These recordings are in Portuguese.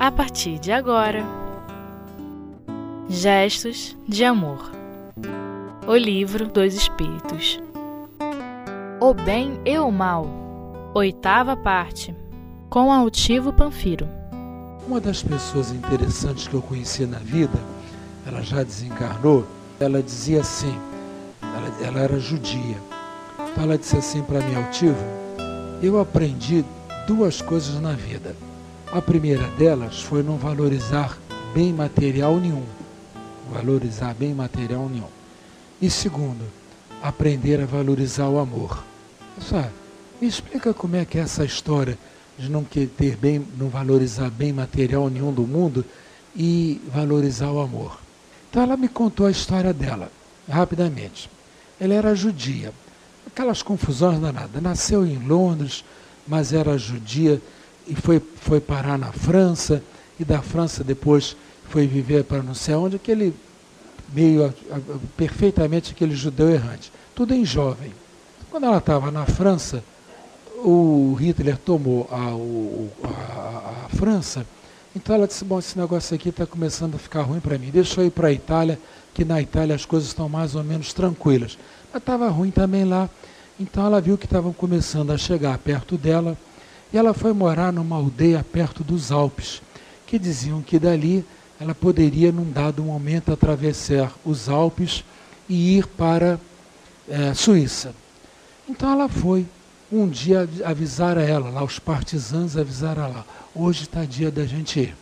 a partir de agora. Gestos de Amor. O Livro dos Espíritos. O Bem e o Mal. Oitava parte. Com Altivo Panfiro. Uma das pessoas interessantes que eu conheci na vida, ela já desencarnou, ela dizia assim, ela, ela era judia. Então ela disse assim para mim, Altivo, eu aprendi duas coisas na vida a primeira delas foi não valorizar bem material nenhum. Valorizar bem material nenhum. E segundo, aprender a valorizar o amor. Pessoal, me explica como é que é essa história de não ter bem, não valorizar bem material nenhum do mundo e valorizar o amor. Então ela me contou a história dela, rapidamente. Ela era judia. Aquelas confusões danadas. Nasceu em Londres, mas era judia e foi, foi parar na França, e da França depois foi viver para não sei onde, aquele meio a, a, perfeitamente aquele judeu errante. Tudo em jovem. Quando ela estava na França, o Hitler tomou a, a, a, França, então ela disse, bom, esse negócio aqui está começando a ficar ruim para mim, deixa eu ir para a Itália, que na Itália as coisas estão mais ou menos tranquilas. Mas estava ruim também lá, então ela viu que estavam começando a chegar perto dela, e ela foi morar numa aldeia perto dos Alpes, que diziam que dali ela poderia, num dado momento, atravessar os Alpes e ir para é, Suíça. Então ela foi. Um dia avisar a ela, lá os partisãos avisaram ela, hoje está dia da gente ir.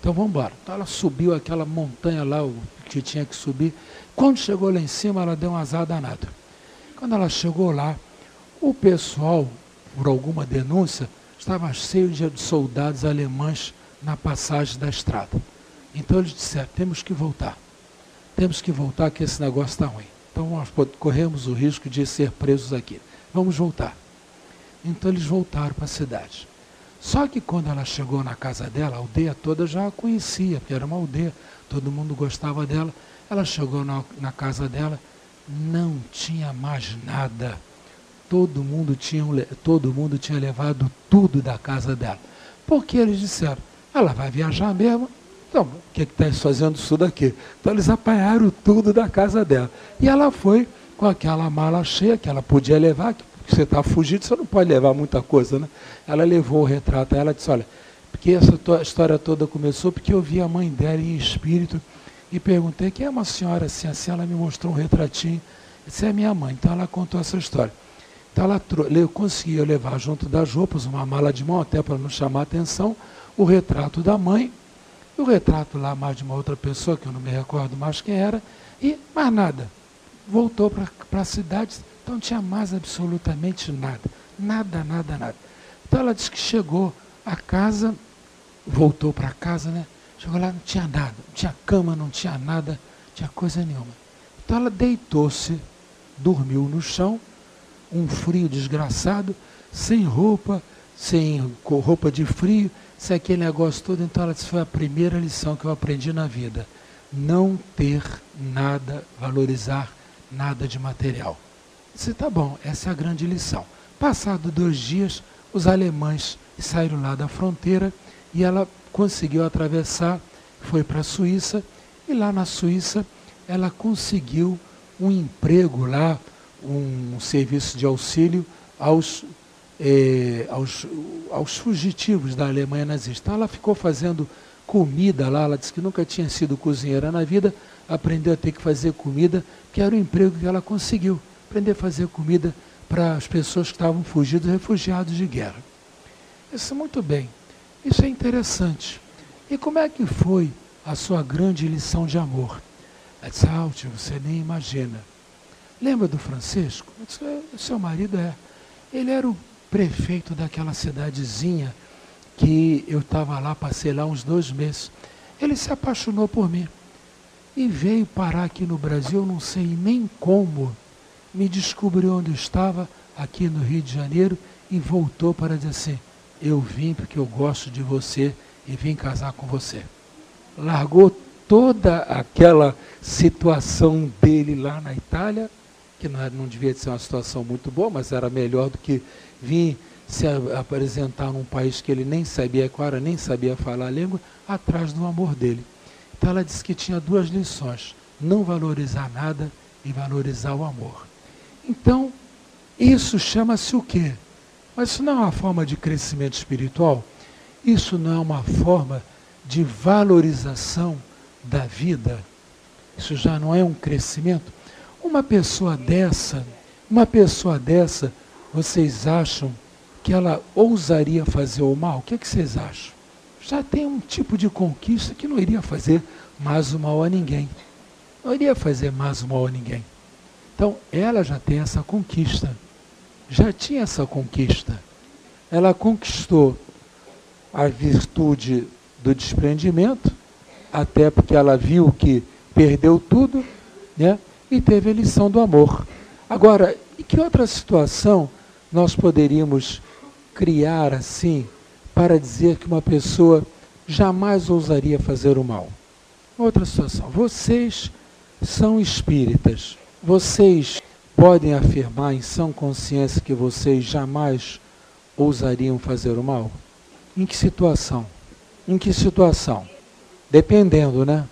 Então vamos embora. Então ela subiu aquela montanha lá, o que tinha que subir. Quando chegou lá em cima, ela deu um azar danado. Quando ela chegou lá, o pessoal por alguma denúncia, estava cheio de soldados alemães na passagem da estrada. Então eles disseram: temos que voltar. Temos que voltar, que esse negócio está ruim. Então nós corremos o risco de ser presos aqui. Vamos voltar. Então eles voltaram para a cidade. Só que quando ela chegou na casa dela, a aldeia toda já a conhecia, porque era uma aldeia, todo mundo gostava dela. Ela chegou na, na casa dela, não tinha mais nada todo mundo tinha, todo mundo tinha levado tudo da casa dela. Porque eles disseram, ela vai viajar mesmo, então, o que está fazendo isso daqui? Então eles apanharam tudo da casa dela. E ela foi com aquela mala cheia que ela podia levar, que você está fugindo, você não pode levar muita coisa, né? Ela levou o retrato, ela disse, olha, porque essa história toda começou porque eu vi a mãe dela em espírito e perguntei quem é uma senhora assim, assim, ela me mostrou um retratinho. Essa é minha mãe. Então ela contou essa história. Então ela conseguia levar junto das roupas, uma mala de mão, até para não chamar atenção, o retrato da mãe, o retrato lá mais de uma outra pessoa, que eu não me recordo mais quem era, e mais nada. Voltou para a cidade, então não tinha mais absolutamente nada. Nada, nada, nada. Então ela disse que chegou à casa, voltou para casa, né? Chegou lá, não tinha nada, não tinha cama, não tinha nada, não tinha coisa nenhuma. Então ela deitou-se, dormiu no chão, um frio desgraçado, sem roupa, sem roupa de frio, sem aquele negócio todo. Então ela disse, foi a primeira lição que eu aprendi na vida. Não ter nada, valorizar nada de material. Disse, tá bom, essa é a grande lição. Passado dois dias, os alemães saíram lá da fronteira e ela conseguiu atravessar, foi para a Suíça, e lá na Suíça ela conseguiu um emprego lá, um serviço de auxílio aos, é, aos, aos fugitivos da Alemanha nazista. Ela ficou fazendo comida lá, ela disse que nunca tinha sido cozinheira na vida, aprendeu a ter que fazer comida, que era o emprego que ela conseguiu, aprender a fazer comida para as pessoas que estavam fugidos, refugiados de guerra. Isso muito bem, isso é interessante. E como é que foi a sua grande lição de amor? Ela disse, você nem imagina. Lembra do Francisco? Disse, é, seu marido é. Ele era o prefeito daquela cidadezinha que eu estava lá, passei lá uns dois meses. Ele se apaixonou por mim e veio parar aqui no Brasil, não sei nem como. Me descobriu onde estava, aqui no Rio de Janeiro, e voltou para dizer assim: Eu vim porque eu gosto de você e vim casar com você. Largou toda aquela situação dele lá na Itália que não, não devia ser uma situação muito boa, mas era melhor do que vir se apresentar num país que ele nem sabia qual era, nem sabia falar a língua, atrás do amor dele. Então ela disse que tinha duas lições: não valorizar nada e valorizar o amor. Então, isso chama-se o quê? Mas isso não é uma forma de crescimento espiritual? Isso não é uma forma de valorização da vida? Isso já não é um crescimento? Uma pessoa dessa, uma pessoa dessa, vocês acham que ela ousaria fazer o mal? O que, é que vocês acham? Já tem um tipo de conquista que não iria fazer mais o mal a ninguém. Não iria fazer mais o mal a ninguém. Então, ela já tem essa conquista. Já tinha essa conquista. Ela conquistou a virtude do desprendimento, até porque ela viu que perdeu tudo, né? E teve a lição do amor. Agora, em que outra situação nós poderíamos criar assim para dizer que uma pessoa jamais ousaria fazer o mal? Outra situação. Vocês são espíritas. Vocês podem afirmar em sã consciência que vocês jamais ousariam fazer o mal? Em que situação? Em que situação? Dependendo, né?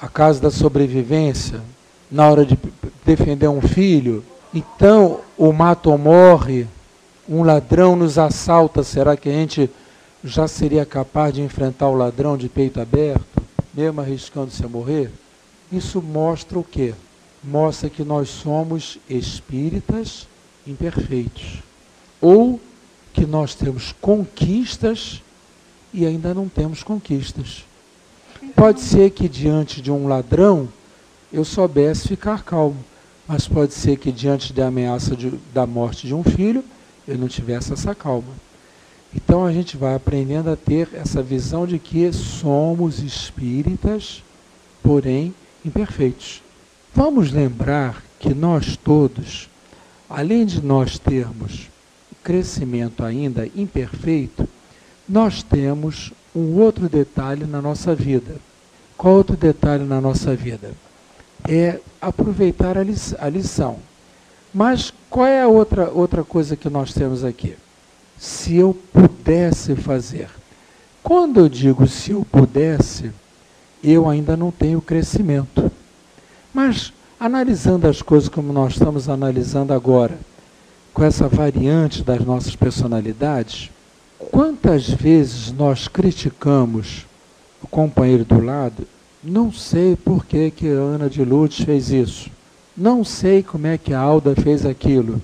A casa da sobrevivência, na hora de defender um filho, então o mato morre, um ladrão nos assalta, será que a gente já seria capaz de enfrentar o ladrão de peito aberto, mesmo arriscando-se a morrer? Isso mostra o quê? mostra que nós somos espíritas imperfeitos. Ou que nós temos conquistas e ainda não temos conquistas. Pode ser que diante de um ladrão eu soubesse ficar calmo, mas pode ser que diante da ameaça de, da morte de um filho eu não tivesse essa calma. Então a gente vai aprendendo a ter essa visão de que somos espíritas, porém imperfeitos. Vamos lembrar que nós todos, além de nós termos crescimento ainda imperfeito, nós temos um outro detalhe na nossa vida. Qual outro detalhe na nossa vida? É aproveitar a lição. Mas qual é a outra, outra coisa que nós temos aqui? Se eu pudesse fazer. Quando eu digo se eu pudesse, eu ainda não tenho crescimento. Mas, analisando as coisas como nós estamos analisando agora, com essa variante das nossas personalidades, quantas vezes nós criticamos o companheiro do lado? Não sei por que, que Ana de Lourdes fez isso. Não sei como é que a Alda fez aquilo.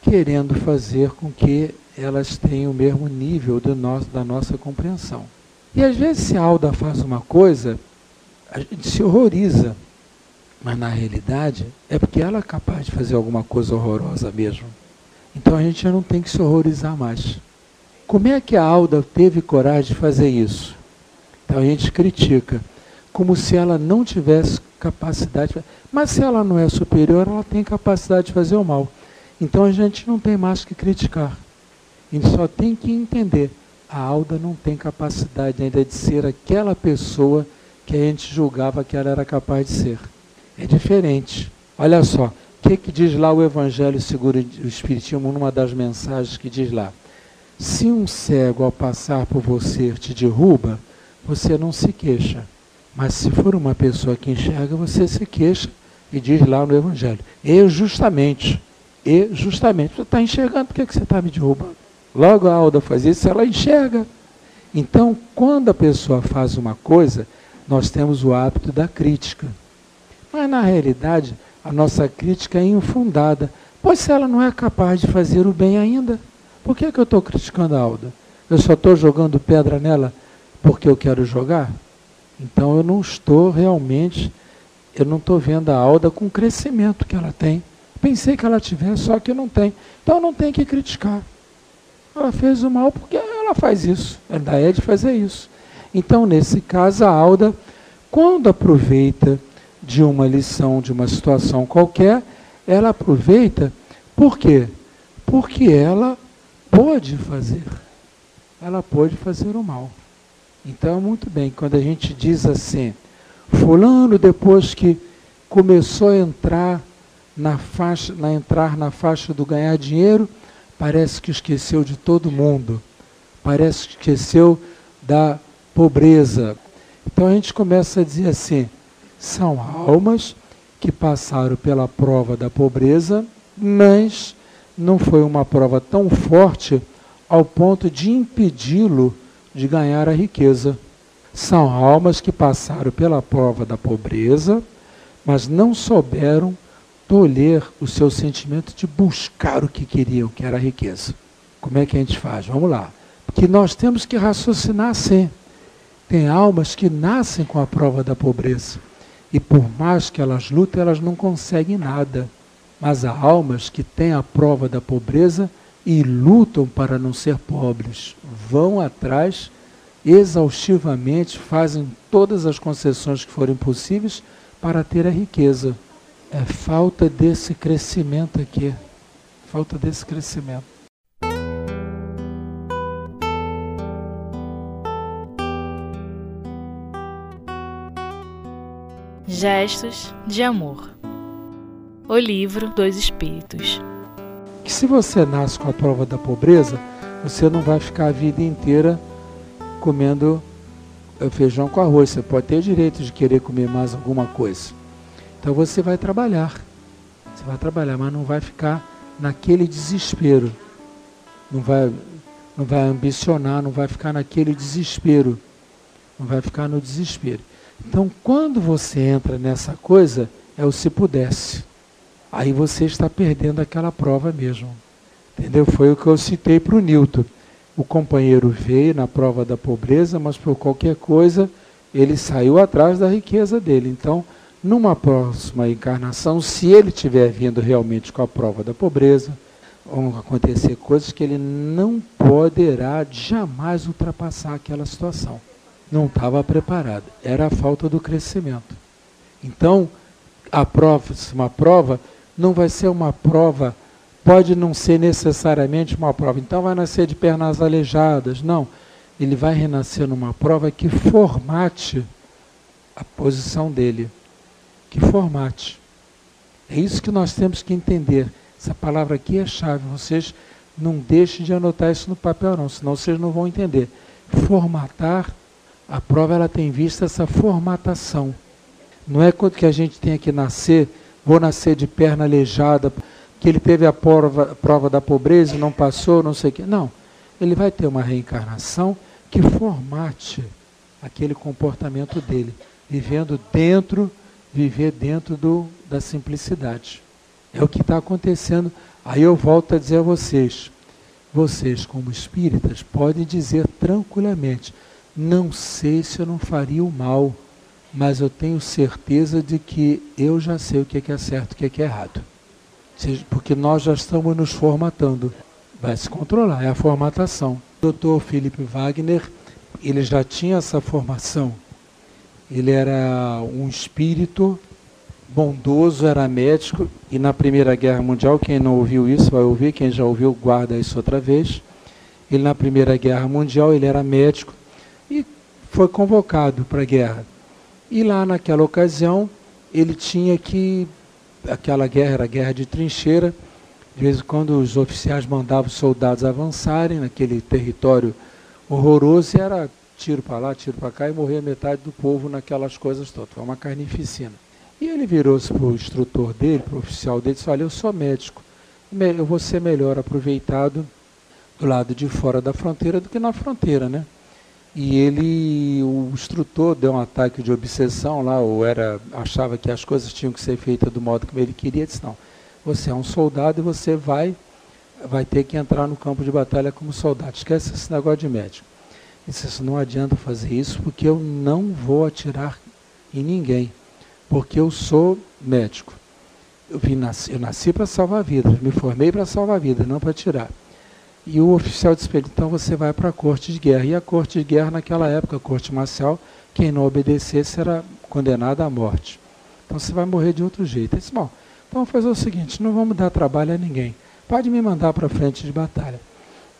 Querendo fazer com que elas tenham o mesmo nível nosso, da nossa compreensão. E às vezes, se a Alda faz uma coisa, a gente se horroriza. Mas na realidade é porque ela é capaz de fazer alguma coisa horrorosa mesmo. Então a gente já não tem que se horrorizar mais. Como é que a Alda teve coragem de fazer isso? Então a gente critica, como se ela não tivesse capacidade. Mas se ela não é superior, ela tem capacidade de fazer o mal. Então a gente não tem mais que criticar. A gente só tem que entender. A Alda não tem capacidade ainda de ser aquela pessoa que a gente julgava que ela era capaz de ser. É diferente. Olha só, o que, que diz lá o Evangelho segundo o Espiritismo, numa das mensagens que diz lá? Se um cego ao passar por você te derruba, você não se queixa. Mas se for uma pessoa que enxerga, você se queixa e diz lá no Evangelho. E justamente, e justamente, você está enxergando, por que, que você está me derrubando? Logo a Alda faz isso, ela enxerga. Então, quando a pessoa faz uma coisa, nós temos o hábito da crítica. Mas na realidade, a nossa crítica é infundada. Pois se ela não é capaz de fazer o bem ainda, por que, que eu estou criticando a Alda? Eu só estou jogando pedra nela porque eu quero jogar? Então eu não estou realmente, eu não estou vendo a Alda com o crescimento que ela tem. Pensei que ela tivesse, só que não tem. Então não tem que criticar. Ela fez o mal porque ela faz isso. Ela é de fazer isso. Então, nesse caso, a Alda, quando aproveita de uma lição, de uma situação qualquer, ela aproveita, por quê? Porque ela pode fazer. Ela pode fazer o mal. Então, muito bem, quando a gente diz assim, fulano depois que começou a entrar na faixa, na entrar na faixa do ganhar dinheiro, parece que esqueceu de todo mundo, parece que esqueceu da pobreza. Então a gente começa a dizer assim: são almas que passaram pela prova da pobreza, mas não foi uma prova tão forte ao ponto de impedi-lo de ganhar a riqueza. São almas que passaram pela prova da pobreza, mas não souberam tolher o seu sentimento de buscar o que queriam, que era a riqueza. Como é que a gente faz? Vamos lá. Porque nós temos que raciocinar assim. Tem almas que nascem com a prova da pobreza. E por mais que elas lutem, elas não conseguem nada. Mas há almas que têm a prova da pobreza e lutam para não ser pobres. Vão atrás exaustivamente, fazem todas as concessões que forem possíveis para ter a riqueza. É falta desse crescimento aqui. Falta desse crescimento. Gestos de Amor O Livro dos Espíritos Que se você nasce com a prova da pobreza, você não vai ficar a vida inteira comendo eh, feijão com arroz. Você pode ter direito de querer comer mais alguma coisa. Então você vai trabalhar. Você vai trabalhar, mas não vai ficar naquele desespero. Não vai, não vai ambicionar, não vai ficar naquele desespero. Não vai ficar no desespero. Então, quando você entra nessa coisa, é o se pudesse. Aí você está perdendo aquela prova mesmo. Entendeu? Foi o que eu citei para o Newton. O companheiro veio na prova da pobreza, mas por qualquer coisa ele saiu atrás da riqueza dele. Então, numa próxima encarnação, se ele tiver vindo realmente com a prova da pobreza, vão acontecer coisas que ele não poderá jamais ultrapassar aquela situação. Não estava preparado. Era a falta do crescimento. Então, a próxima prova não vai ser uma prova pode não ser necessariamente uma prova. Então vai nascer de pernas aleijadas. Não. Ele vai renascer numa prova que formate a posição dele. Que formate. É isso que nós temos que entender. Essa palavra aqui é chave. Vocês não deixem de anotar isso no papel, não, senão vocês não vão entender. Formatar, a prova ela tem vista essa formatação. Não é quando que a gente tem que nascer, vou nascer de perna aleijada que ele teve a prova, prova da pobreza e não passou, não sei o quê. Não. Ele vai ter uma reencarnação que formate aquele comportamento dele, vivendo dentro, viver dentro do, da simplicidade. É o que está acontecendo. Aí eu volto a dizer a vocês, vocês como espíritas podem dizer tranquilamente, não sei se eu não faria o mal, mas eu tenho certeza de que eu já sei o que é certo e o que é errado porque nós já estamos nos formatando. Vai se controlar, é a formatação. O doutor Felipe Wagner, ele já tinha essa formação. Ele era um espírito bondoso, era médico, e na Primeira Guerra Mundial, quem não ouviu isso vai ouvir, quem já ouviu, guarda isso outra vez. Ele na Primeira Guerra Mundial, ele era médico e foi convocado para a guerra. E lá naquela ocasião, ele tinha que aquela guerra era guerra de trincheira. De vez em quando os oficiais mandavam os soldados avançarem naquele território horroroso e era tiro para lá, tiro para cá e morria metade do povo naquelas coisas todas. Foi uma carnificina. E ele virou-se para o instrutor dele, para o oficial dele, e disse: Olha, eu sou médico, eu vou ser melhor aproveitado do lado de fora da fronteira do que na fronteira, né? E ele, o instrutor deu um ataque de obsessão lá, ou era, achava que as coisas tinham que ser feitas do modo como ele queria, disse, não, você é um soldado e você vai, vai ter que entrar no campo de batalha como soldado. Esquece esse negócio de médico. Ele disse, não adianta fazer isso porque eu não vou atirar em ninguém, porque eu sou médico. Eu, vim, eu nasci para salvar vidas, me formei para salvar vidas, não para atirar. E o oficial para ele, então você vai para a corte de guerra. E a corte de guerra, naquela época, a corte marcial, quem não obedecesse era condenado à morte. Então você vai morrer de outro jeito. Ele disse, bom, então vamos fazer o seguinte, não vamos dar trabalho a ninguém. Pode me mandar para a frente de batalha.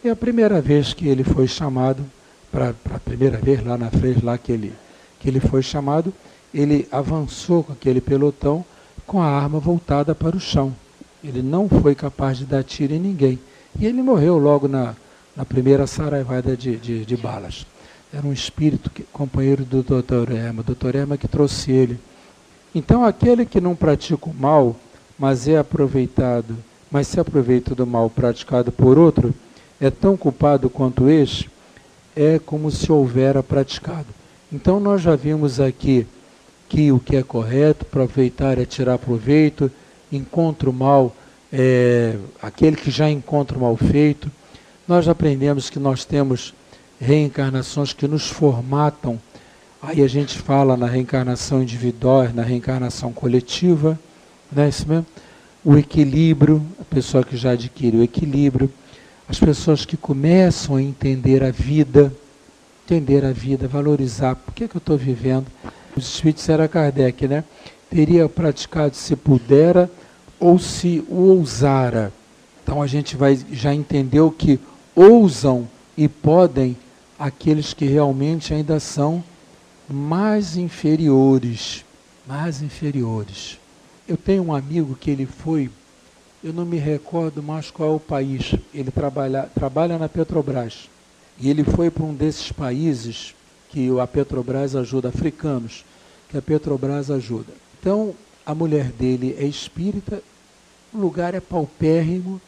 E a primeira vez que ele foi chamado, para a primeira vez lá na frente, lá que ele, que ele foi chamado, ele avançou com aquele pelotão com a arma voltada para o chão. Ele não foi capaz de dar tiro em ninguém E ele morreu logo na, na primeira saraivada de, de, de balas. Era um espírito que, companheiro do Dr. Ema, Dr. Ema que trouxe ele. Então aquele que não pratica o mal, mas é aproveitado, mas se aproveita do mal praticado por outro, é tão culpado quanto este, é como se houvera praticado. Então nós já vimos aqui que o que é correto, aproveitar é tirar proveito, encontra o mal, é, aquele que já encontra o mal feito. Nós aprendemos que nós temos reencarnações que nos formatam. Aí a gente fala na reencarnação individual, na reencarnação coletiva, né, isso mesmo? O equilíbrio, a pessoa que já adquire o equilíbrio, as pessoas que começam a entender a vida, entender a vida, valorizar, por que, que eu estou vivendo? Os espíritos era Kardec, né? Teria praticado se pudera ou se o ousara. Então a gente vai já entendeu que ousam e podem aqueles que realmente ainda são mais inferiores, mais inferiores. Eu tenho um amigo que ele foi, eu não me recordo mais qual é o país, ele trabalha, trabalha na Petrobras. E ele foi para um desses países que a Petrobras ajuda, africanos, que a Petrobras ajuda. Então, a mulher dele é espírita, o lugar é paupérrimo,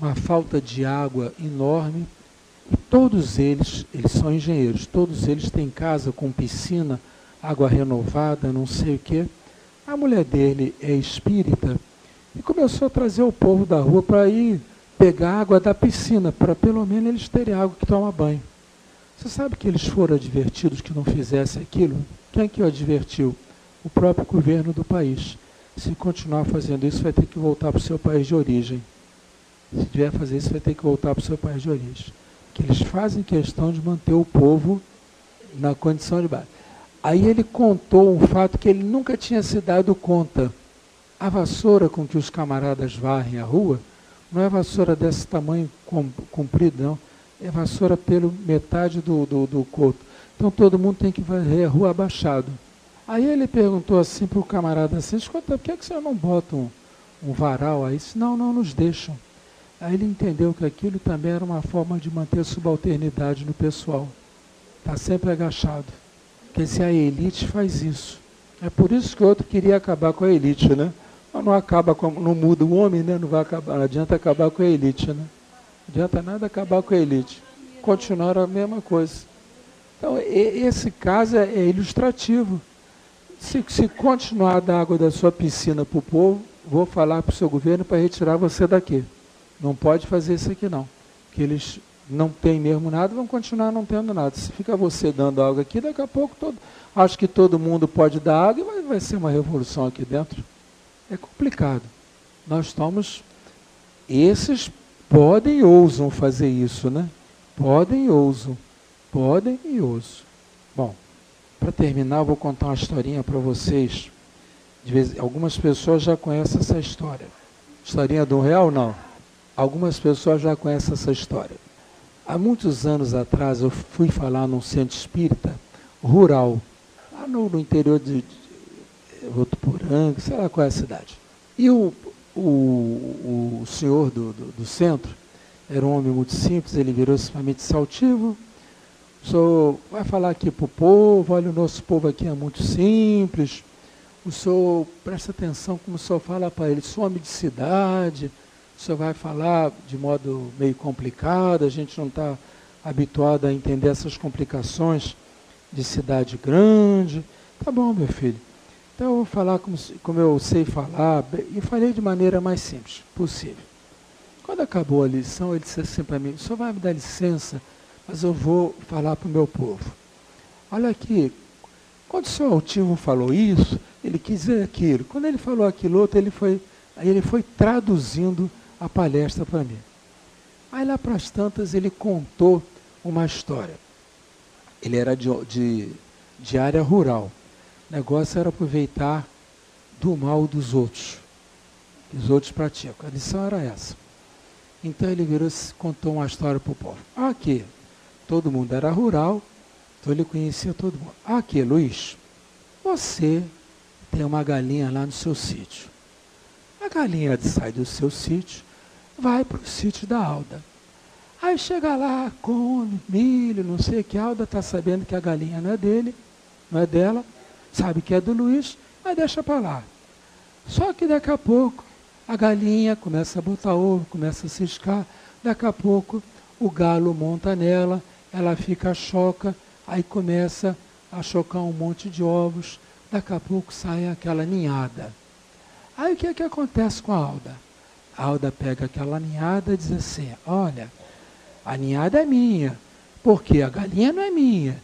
uma falta de água enorme, e todos eles, eles são engenheiros, todos eles têm casa com piscina, água renovada, não sei o quê. A mulher dele é espírita e começou a trazer o povo da rua para ir pegar água da piscina, para pelo menos eles terem água que toma banho. Você sabe que eles foram advertidos que não fizessem aquilo? Quem que o advertiu? O próprio governo do país. Se continuar fazendo isso, vai ter que voltar para o seu país de origem. Se tiver fazer isso, vai ter que voltar para o seu país de origem que eles fazem questão de manter o povo na condição de base. Aí ele contou um fato que ele nunca tinha se dado conta. A vassoura com que os camaradas varrem a rua não é vassoura desse tamanho comprido, não. É vassoura pelo metade do, do, do coto. Então todo mundo tem que varrer a rua abaixado. Aí ele perguntou assim para o camarada assim, escuta, por que, é que você não bota um, um varal aí? Disse, não, não nos deixam. Aí ele entendeu que aquilo também era uma forma de manter subalternidade no pessoal. Está sempre agachado. Porque se a elite faz isso. É por isso que o outro queria acabar com a elite, né? Mas não acaba com, não muda o homem, né? Não vai acabar, não adianta acabar com a elite, né? Não adianta nada acabar com a elite. Continuar a mesma coisa. Então, esse caso é, é ilustrativo. Se, se continuar dar água da sua piscina para o povo, vou falar para o seu governo para retirar você daqui. Não pode fazer isso aqui não. Que eles não têm mesmo nada, vão continuar não tendo nada. Se fica você dando água aqui, daqui a pouco todo, acho que todo mundo pode dar água e vai, vai ser uma revolução aqui dentro. É complicado. Nós estamos. Esses podem e ousam fazer isso, né? Podem e ousam. Podem e ousam. Bom, para terminar, vou contar uma historinha para vocês. Vez, algumas pessoas já conhecem essa história. Historinha do real, não? Algumas pessoas já conhecem essa história. Há muitos anos atrás eu fui falar num centro espírita rural, lá no, no interior de, de Votuporanga, sei lá qual é a cidade. E o, o, o senhor do, do, do, centro era um homem muito simples, ele virou extremamente saltivo. Senhor vai falar aqui para o povo, olha, o nosso povo aqui é muito simples. O senhor presta atenção como o senhor fala para ele, sou homem de cidade o senhor vai falar de modo meio complicado, a gente não está habituado a entender essas complicações de cidade grande. Tá bom, meu filho. Então eu vou falar como, como eu sei falar, e falei de maneira mais simples possível. Quando acabou a lição, ele disse assim para mim, o senhor vai me dar licença, mas eu vou falar para o meu povo. Olha aqui, quando o senhor altivo falou isso, ele quis dizer aquilo. Quando ele falou aquilo outro, ele foi, ele foi traduzindo a palestra para mim. Aí lá para as tantas ele contou uma história. Ele era de, de, de área rural. O negócio era aproveitar do mal dos outros. Os outros praticam. A lição era essa. Então ele virou contou uma história para o povo. Aqui, todo mundo era rural, então ele conhecia todo mundo. Aqui, Luiz, você tem uma galinha lá no seu sítio. A galinha sai do seu sítio, vai para o sítio da Alda. Aí chega lá, come milho, não sei o que, a Alda está sabendo que a galinha não é dele, não é dela, sabe que é do Luiz, mas deixa para lá. Só que daqui a pouco a galinha começa a botar ovo, começa a ciscar, daqui a pouco o galo monta nela, ela fica choca, aí começa a chocar um monte de ovos, daqui a pouco sai aquela ninhada. Aí o que, é que acontece com a Alda? A Alda pega aquela ninhada e diz assim, olha, a ninhada é minha, porque a galinha não é minha.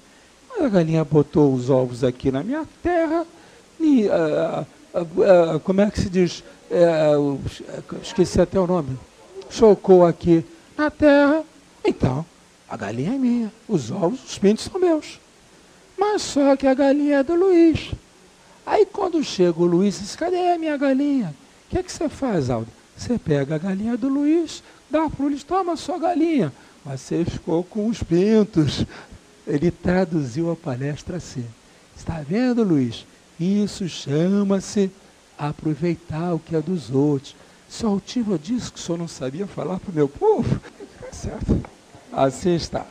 Mas a galinha botou os ovos aqui na minha terra, e, uh, uh, uh, como é que se diz? É, esqueci até o nome. Chocou aqui na terra, então a galinha é minha, os ovos, os pintos são meus. Mas só que a galinha é do Luiz. Aí quando chega o Luiz, diz, cadê a minha galinha? O que é que você faz, Aldo? Você pega a galinha do Luiz, dá para o Luiz, toma sua galinha. Mas você ficou com os pintos. Ele traduziu a palestra assim. Está vendo, Luiz? Isso chama-se aproveitar o que é dos outros. Só o tio disse que o senhor não sabia falar para o meu povo. Certo. Assim está.